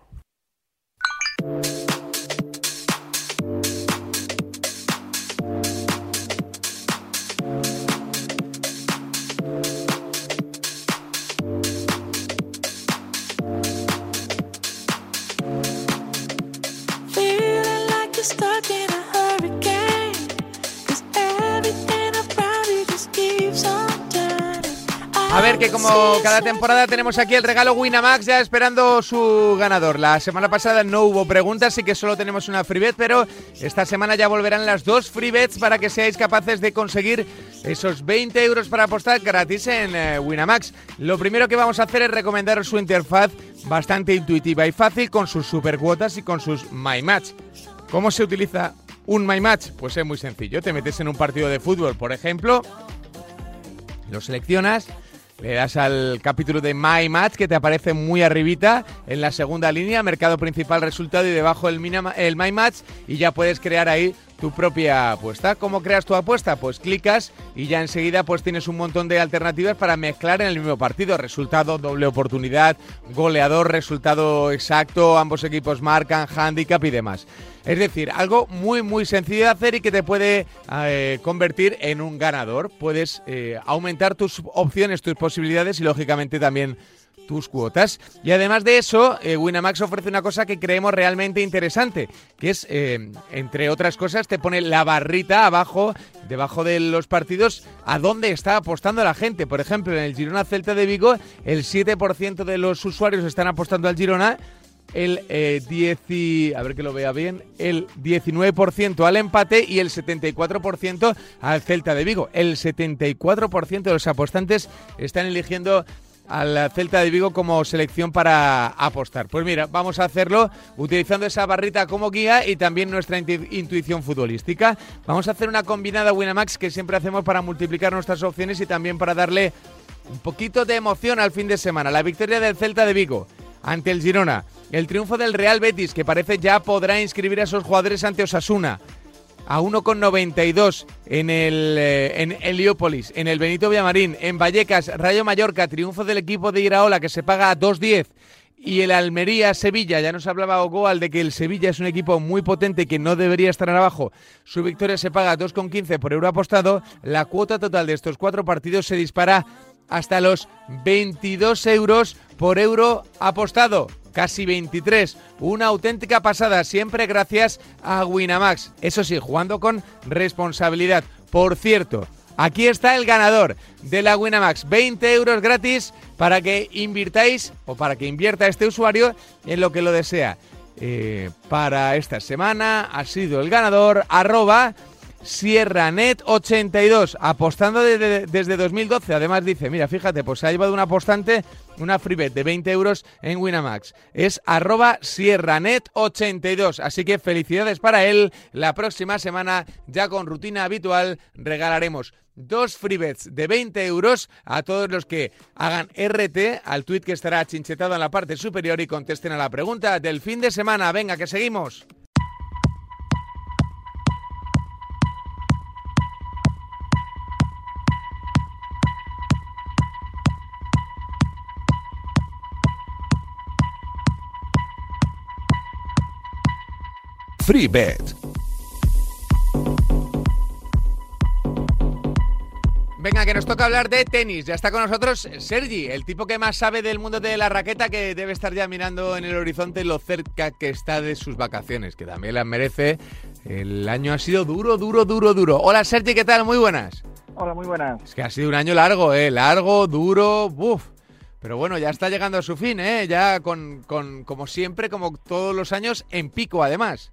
S2: Cada temporada tenemos aquí el regalo Winamax ya esperando su ganador. La semana pasada no hubo preguntas, así que solo tenemos una freebet, pero esta semana ya volverán las dos freebets para que seáis capaces de conseguir esos 20 euros para apostar gratis en eh, Winamax. Lo primero que vamos a hacer es recomendaros su interfaz bastante intuitiva y fácil con sus super cuotas y con sus My Match. ¿Cómo se utiliza un My Match? Pues es muy sencillo. Te metes en un partido de fútbol, por ejemplo, lo seleccionas le das al capítulo de My Match que te aparece muy arribita en la segunda línea, mercado principal, resultado y debajo el, el My Match. Y ya puedes crear ahí tu propia apuesta. ¿Cómo creas tu apuesta? Pues clicas y ya enseguida pues tienes un montón de alternativas para mezclar en el mismo partido. Resultado, doble oportunidad, goleador, resultado exacto, ambos equipos marcan, handicap y demás. Es decir, algo muy muy sencillo de hacer y que te puede eh, convertir en un ganador. Puedes eh, aumentar tus opciones, tus posibilidades y lógicamente también tus cuotas. Y además de eso, eh, Winamax ofrece una cosa que creemos realmente interesante, que es, eh, entre otras cosas, te pone la barrita abajo, debajo de los partidos, a dónde está apostando la gente. Por ejemplo, en el Girona Celta de Vigo, el 7% de los usuarios están apostando al Girona el eh, a ver que lo vea bien, el 19% al empate y el 74% al Celta de Vigo. El 74% de los apostantes están eligiendo al Celta de Vigo como selección para apostar. Pues mira, vamos a hacerlo utilizando esa barrita como guía y también nuestra intuición futbolística. Vamos a hacer una combinada Winamax que siempre hacemos para multiplicar nuestras opciones y también para darle un poquito de emoción al fin de semana. La victoria del Celta de Vigo ante el Girona. El triunfo del Real Betis, que parece ya podrá inscribir a esos jugadores ante Osasuna a 1,92 en el eh, en Heliópolis, en el Benito Villamarín, en Vallecas, Rayo Mallorca, triunfo del equipo de Iraola que se paga a 2,10 y el Almería Sevilla, ya nos hablaba Ogoal de que el Sevilla es un equipo muy potente que no debería estar abajo. Su victoria se paga a 2,15 por euro apostado. La cuota total de estos cuatro partidos se dispara hasta los 22 euros por euro apostado casi 23. Una auténtica pasada, siempre gracias a Winamax. Eso sí, jugando con responsabilidad. Por cierto, aquí está el ganador de la Winamax. 20 euros gratis para que invirtáis o para que invierta este usuario en lo que lo desea. Eh, para esta semana ha sido el ganador arroba SierraNet82, apostando desde 2012. Además dice, mira, fíjate, pues se ha llevado un apostante, una freebet de 20 euros en Winamax. Es arroba SierraNet82. Así que felicidades para él. La próxima semana, ya con rutina habitual, regalaremos dos freebets de 20 euros a todos los que hagan RT al tweet que estará chinchetado en la parte superior y contesten a la pregunta del fin de semana. Venga, que seguimos.
S1: FreeBet.
S2: Venga, que nos toca hablar de tenis. Ya está con nosotros Sergi, el tipo que más sabe del mundo de la raqueta, que debe estar ya mirando en el horizonte lo cerca que está de sus vacaciones, que también las merece El año ha sido duro, duro, duro, duro. Hola Sergi, ¿qué tal? Muy buenas.
S7: Hola, muy buenas.
S2: Es que ha sido un año largo, ¿eh? Largo, duro, buf. Pero bueno, ya está llegando a su fin, ¿eh? Ya con, con como siempre, como todos los años, en pico además.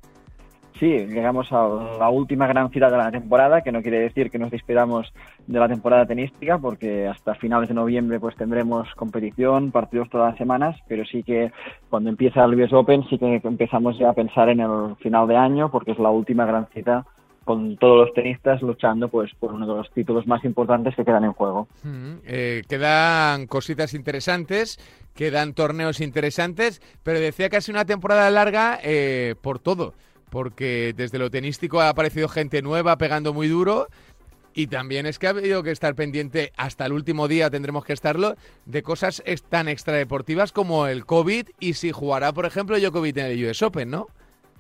S7: Sí, llegamos a la última gran cita de la temporada, que no quiere decir que nos despidamos de la temporada tenística, porque hasta finales de noviembre pues tendremos competición, partidos todas las semanas, pero sí que cuando empieza el US Open sí que empezamos ya a pensar en el final de año, porque es la última gran cita con todos los tenistas luchando pues por uno de los títulos más importantes que quedan en juego.
S2: Mm, eh, quedan cositas interesantes, quedan torneos interesantes, pero decía que ha una temporada larga eh, por todo porque desde lo tenístico ha aparecido gente nueva pegando muy duro y también es que ha habido que estar pendiente hasta el último día, tendremos que estarlo, de cosas tan extradeportivas como el COVID y si jugará, por ejemplo, Djokovic en el US Open, ¿no?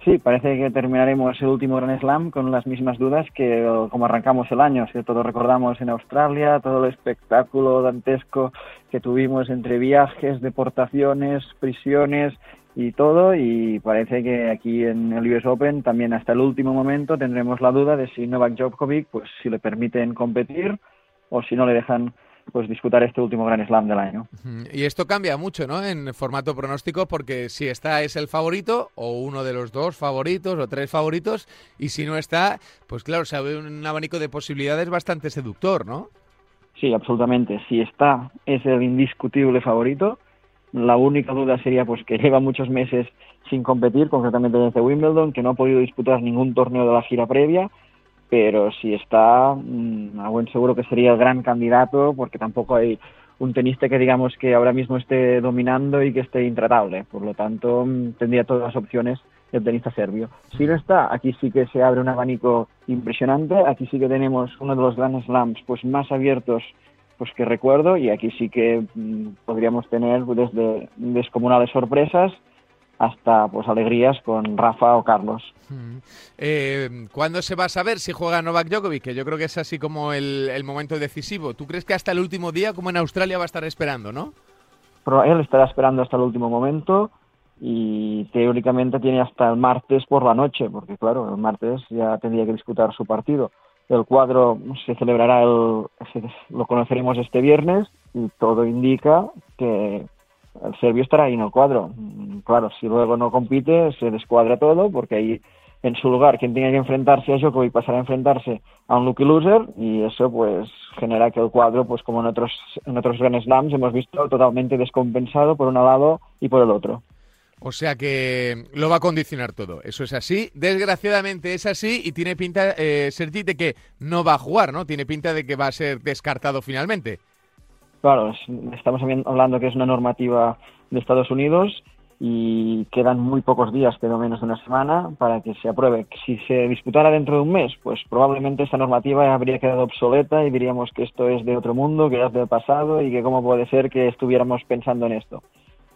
S7: Sí, parece que terminaremos el último Grand Slam con las mismas dudas que como arrancamos el año. Si todos recordamos en Australia, todo el espectáculo dantesco que tuvimos entre viajes, deportaciones, prisiones y todo y parece que aquí en el US Open también hasta el último momento tendremos la duda de si Novak Djokovic pues si le permiten competir o si no le dejan pues disputar este último Grand Slam del año.
S2: Y esto cambia mucho, ¿no? En formato pronóstico porque si está es el favorito o uno de los dos favoritos o tres favoritos y si no está, pues claro, se ve un abanico de posibilidades bastante seductor, ¿no?
S7: Sí, absolutamente. Si está es el indiscutible favorito la única duda sería pues que lleva muchos meses sin competir, concretamente desde Wimbledon, que no ha podido disputar ningún torneo de la gira previa, pero si está, mm, a buen seguro que sería el gran candidato, porque tampoco hay un tenista que digamos que ahora mismo esté dominando y que esté intratable. Por lo tanto, mm, tendría todas las opciones el tenista serbio. Si no está, aquí sí que se abre un abanico impresionante. Aquí sí que tenemos uno de los grandes slams pues más abiertos pues que recuerdo y aquí sí que mm, podríamos tener desde descomunales sorpresas hasta pues alegrías con Rafa o Carlos.
S2: Mm. Eh, ¿Cuándo se va a saber si juega Novak Djokovic? Que yo creo que es así como el, momento decisivo. ¿Tú crees que hasta el último día, como en Australia, va a estar esperando, no?
S7: Pero él estará esperando hasta el último momento y teóricamente tiene hasta el martes por la noche, porque claro, el martes ya tendría que disputar su partido. El cuadro se celebrará, el, lo conoceremos este viernes y todo indica que el serbio estará ahí en el cuadro. Claro, si luego no compite, se descuadra todo porque ahí en su lugar quien tenga que enfrentarse a Djokovic pasará a enfrentarse a un lucky loser y eso pues genera que el cuadro pues como en otros en otros Grand Slams hemos visto totalmente descompensado por un lado y por el otro.
S2: O sea que lo va a condicionar todo. Eso es así. Desgraciadamente es así y tiene pinta, eh, Sergi, de que no va a jugar, ¿no? Tiene pinta de que va a ser descartado finalmente.
S7: Claro, estamos hablando que es una normativa de Estados Unidos y quedan muy pocos días, quedó menos de una semana, para que se apruebe. Si se disputara dentro de un mes, pues probablemente esta normativa habría quedado obsoleta y diríamos que esto es de otro mundo, que es del pasado y que cómo puede ser que estuviéramos pensando en esto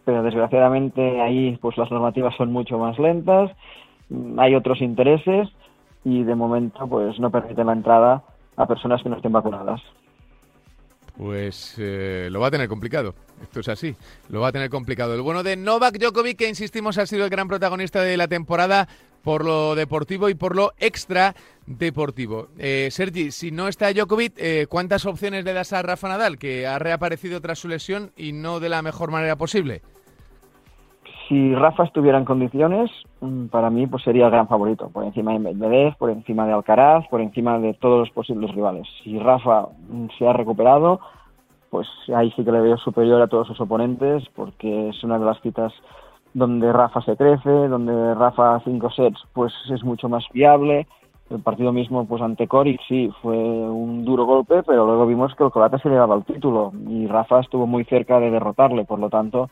S7: pero desgraciadamente ahí pues las normativas son mucho más lentas, hay otros intereses y de momento pues no permiten la entrada a personas que no estén vacunadas.
S2: Pues eh, lo va a tener complicado. Esto es así. Lo va a tener complicado. El bueno de Novak Djokovic, que insistimos ha sido el gran protagonista de la temporada por lo deportivo y por lo extra deportivo. Eh, Sergi, si no está Djokovic, eh, ¿cuántas opciones le das a Rafa Nadal, que ha reaparecido tras su lesión y no de la mejor manera posible?
S7: si Rafa estuviera en condiciones, mm, para mí pues sería el gran favorito, por encima de Medvedev, por encima de Alcaraz, por encima de todos los posibles rivales. Si Rafa mm, se ha recuperado, pues ahí sí que le veo superior a todos sus oponentes, porque es una de las citas donde Rafa se crece, donde Rafa cinco sets pues es mucho más viable. El partido mismo pues ante Coric sí fue un duro golpe, pero luego vimos que el croata se llevaba el título y Rafa estuvo muy cerca de derrotarle, por lo tanto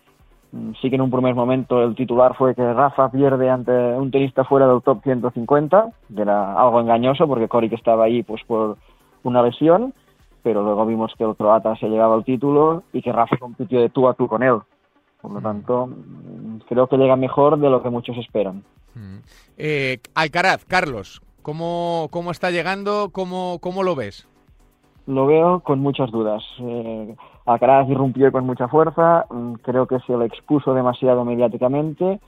S7: Mm, sí que en un primer momento el titular fue que Rafa pierde ante un tenista fuera del top 150, que era algo engañoso porque Coric estaba ahí pues por una lesión, pero luego vimos que el croata se llevaba el título y que Rafa compitió de tú a tú con él. Por lo tanto, creo que llega mejor de lo que muchos esperan.
S2: Mm. Eh, Alcaraz, Carlos, ¿cómo, ¿cómo está llegando? ¿Cómo, ¿Cómo lo ves?
S7: Lo veo con muchas dudas. Eh, Alcaraz irrumpió con mucha fuerza, mm, creo que se le expuso demasiado mediáticamente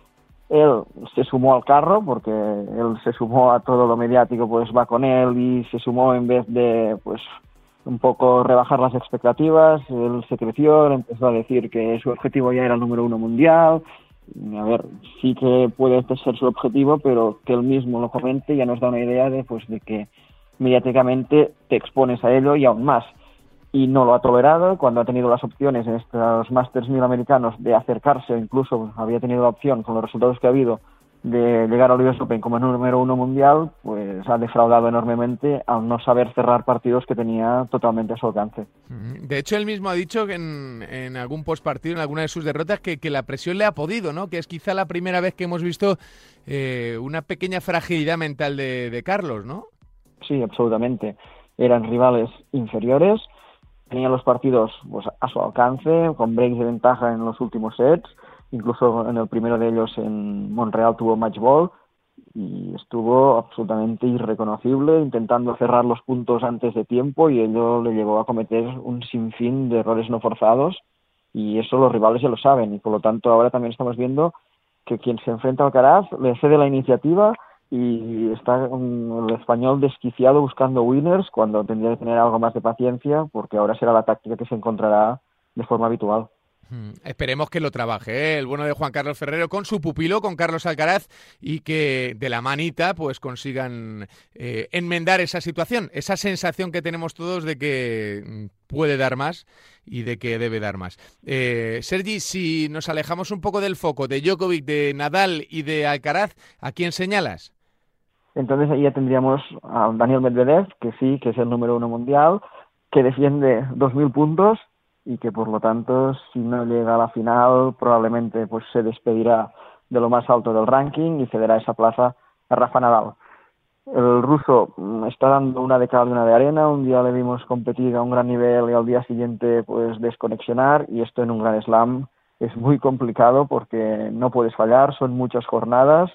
S7: él se sumó al carro porque él se sumó a todo lo mediático, pues va con él y se sumó en vez de pues un poco rebajar las expectativas, él se creció, empezó a decir que su objetivo ya era el número uno mundial, a ver, sí que puede ser su objetivo, pero que él mismo lo comente ya nos da una idea de pues de que mediáticamente te expones a ello y aún más. Y no lo ha tolerado cuando ha tenido las opciones en estos Masters 1000 americanos de acercarse, incluso había tenido la opción con los resultados que ha habido de llegar al US Open como número uno mundial, pues ha defraudado enormemente al no saber cerrar partidos que tenía totalmente a su alcance.
S2: De hecho, él mismo ha dicho que en, en algún postpartido, en alguna de sus derrotas, que, que, la presión le ha podido, ¿no? Que es quizá la primera vez que hemos visto eh, una pequeña fragilidad mental de, de Carlos, ¿no?
S7: Sí, absolutamente. Eran rivales inferiores, tenía los partidos pues, a su alcance, con breaks de ventaja en los últimos sets, incluso en el primero de ellos en Montreal tuvo match ball y estuvo absolutamente irreconocible intentando cerrar los puntos antes de tiempo y ello le llevó a cometer un sinfín de errores no forzados y eso los rivales ya lo saben y por lo tanto ahora también estamos viendo que quien se enfrenta al Caraz le cede la iniciativa y está el español desquiciado buscando winners cuando tendría que tener algo más de paciencia porque ahora será la táctica que se encontrará de forma habitual.
S2: Esperemos que lo trabaje ¿eh? el bueno de Juan Carlos Ferrero con su pupilo, con Carlos Alcaraz, y que de la manita pues consigan eh, enmendar esa situación, esa sensación que tenemos todos de que mm, puede dar más y de que debe dar más. Eh, Sergi, si nos alejamos un poco del foco de Djokovic, de Nadal y de Alcaraz, ¿a quién señalas?
S7: Entonces ahí ya tendríamos a Daniel Medvedev, que sí, que es el número uno mundial, que defiende 2.000 puntos y que por lo tanto si no llega a la final probablemente pues se despedirá de lo más alto del ranking y cederá esa plaza a Rafa Nadal. El ruso mm, está dando una de cal y una de arena, un día le vimos competir a un gran nivel y al día siguiente pues desconexionar y esto en un gran slam es muy complicado porque no puedes fallar, son muchas jornadas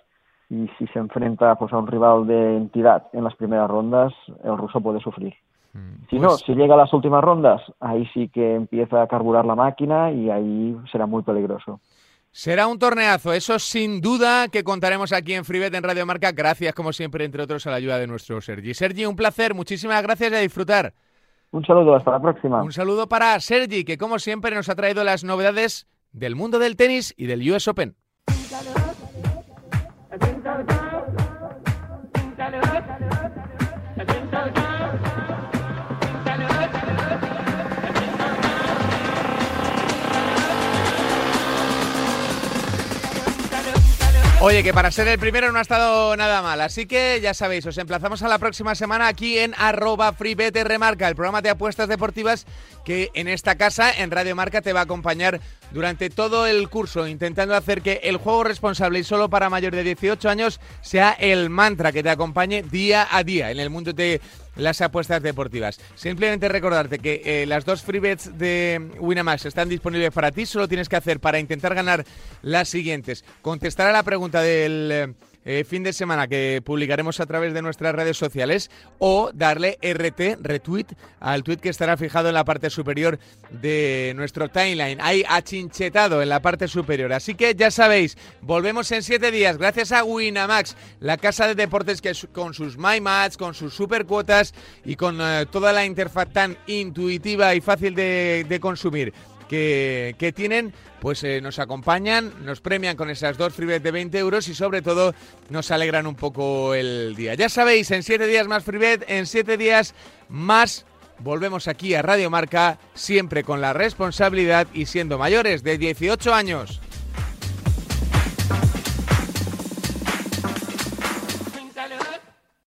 S7: y si se enfrenta pues a un rival de entidad en las primeras rondas, el ruso puede sufrir. Mm, si no, pues si llega a las últimas rondas, ahí sí que empieza a carburar la máquina y ahí será muy peligroso.
S2: Será un torneazo, eso sin duda que contaremos aquí en Freebet en Radio Marca. Gracias, como siempre, entre otros, a la ayuda de nuestro Sergi. Sergi, un placer, muchísimas gracias y a disfrutar.
S7: Un saludo, hasta la próxima.
S2: Un saludo para Sergi, que como siempre nos ha traído las novedades del mundo del tenis y del US Open. Oye, que para ser el primero no ha estado nada mal, así que ya sabéis, os emplazamos a la próxima semana aquí en arroba Remarca, el programa de apuestas deportivas que en esta casa, en Radio Marca, te va a acompañar durante todo el curso, intentando hacer que el juego responsable y solo para mayor de 18 años sea el mantra que te acompañe día a día en el mundo de las apuestas deportivas. Simplemente recordarte que eh, las dos free bets de Winamax están disponibles para ti. Solo tienes que hacer para intentar ganar las siguientes. Contestar a la pregunta del... Eh, eh, fin de semana que publicaremos a través de nuestras redes sociales o darle RT, retweet, al tweet que estará fijado en la parte superior de nuestro timeline. Ahí achinchetado en la parte superior. Así que ya sabéis, volvemos en siete días gracias a Winamax, la casa de deportes que con sus My Match, con sus super cuotas y con eh, toda la interfaz tan intuitiva y fácil de consumir que, tienen, pues eh, nos acompañan, nos premian con esas dos freebets de 20 euros y sobre todo nos alegran un poco el día. Ya sabéis, en siete días más freebet, en siete días más volvemos aquí a Radio Marca, siempre con la responsabilidad y siendo mayores de 18 años.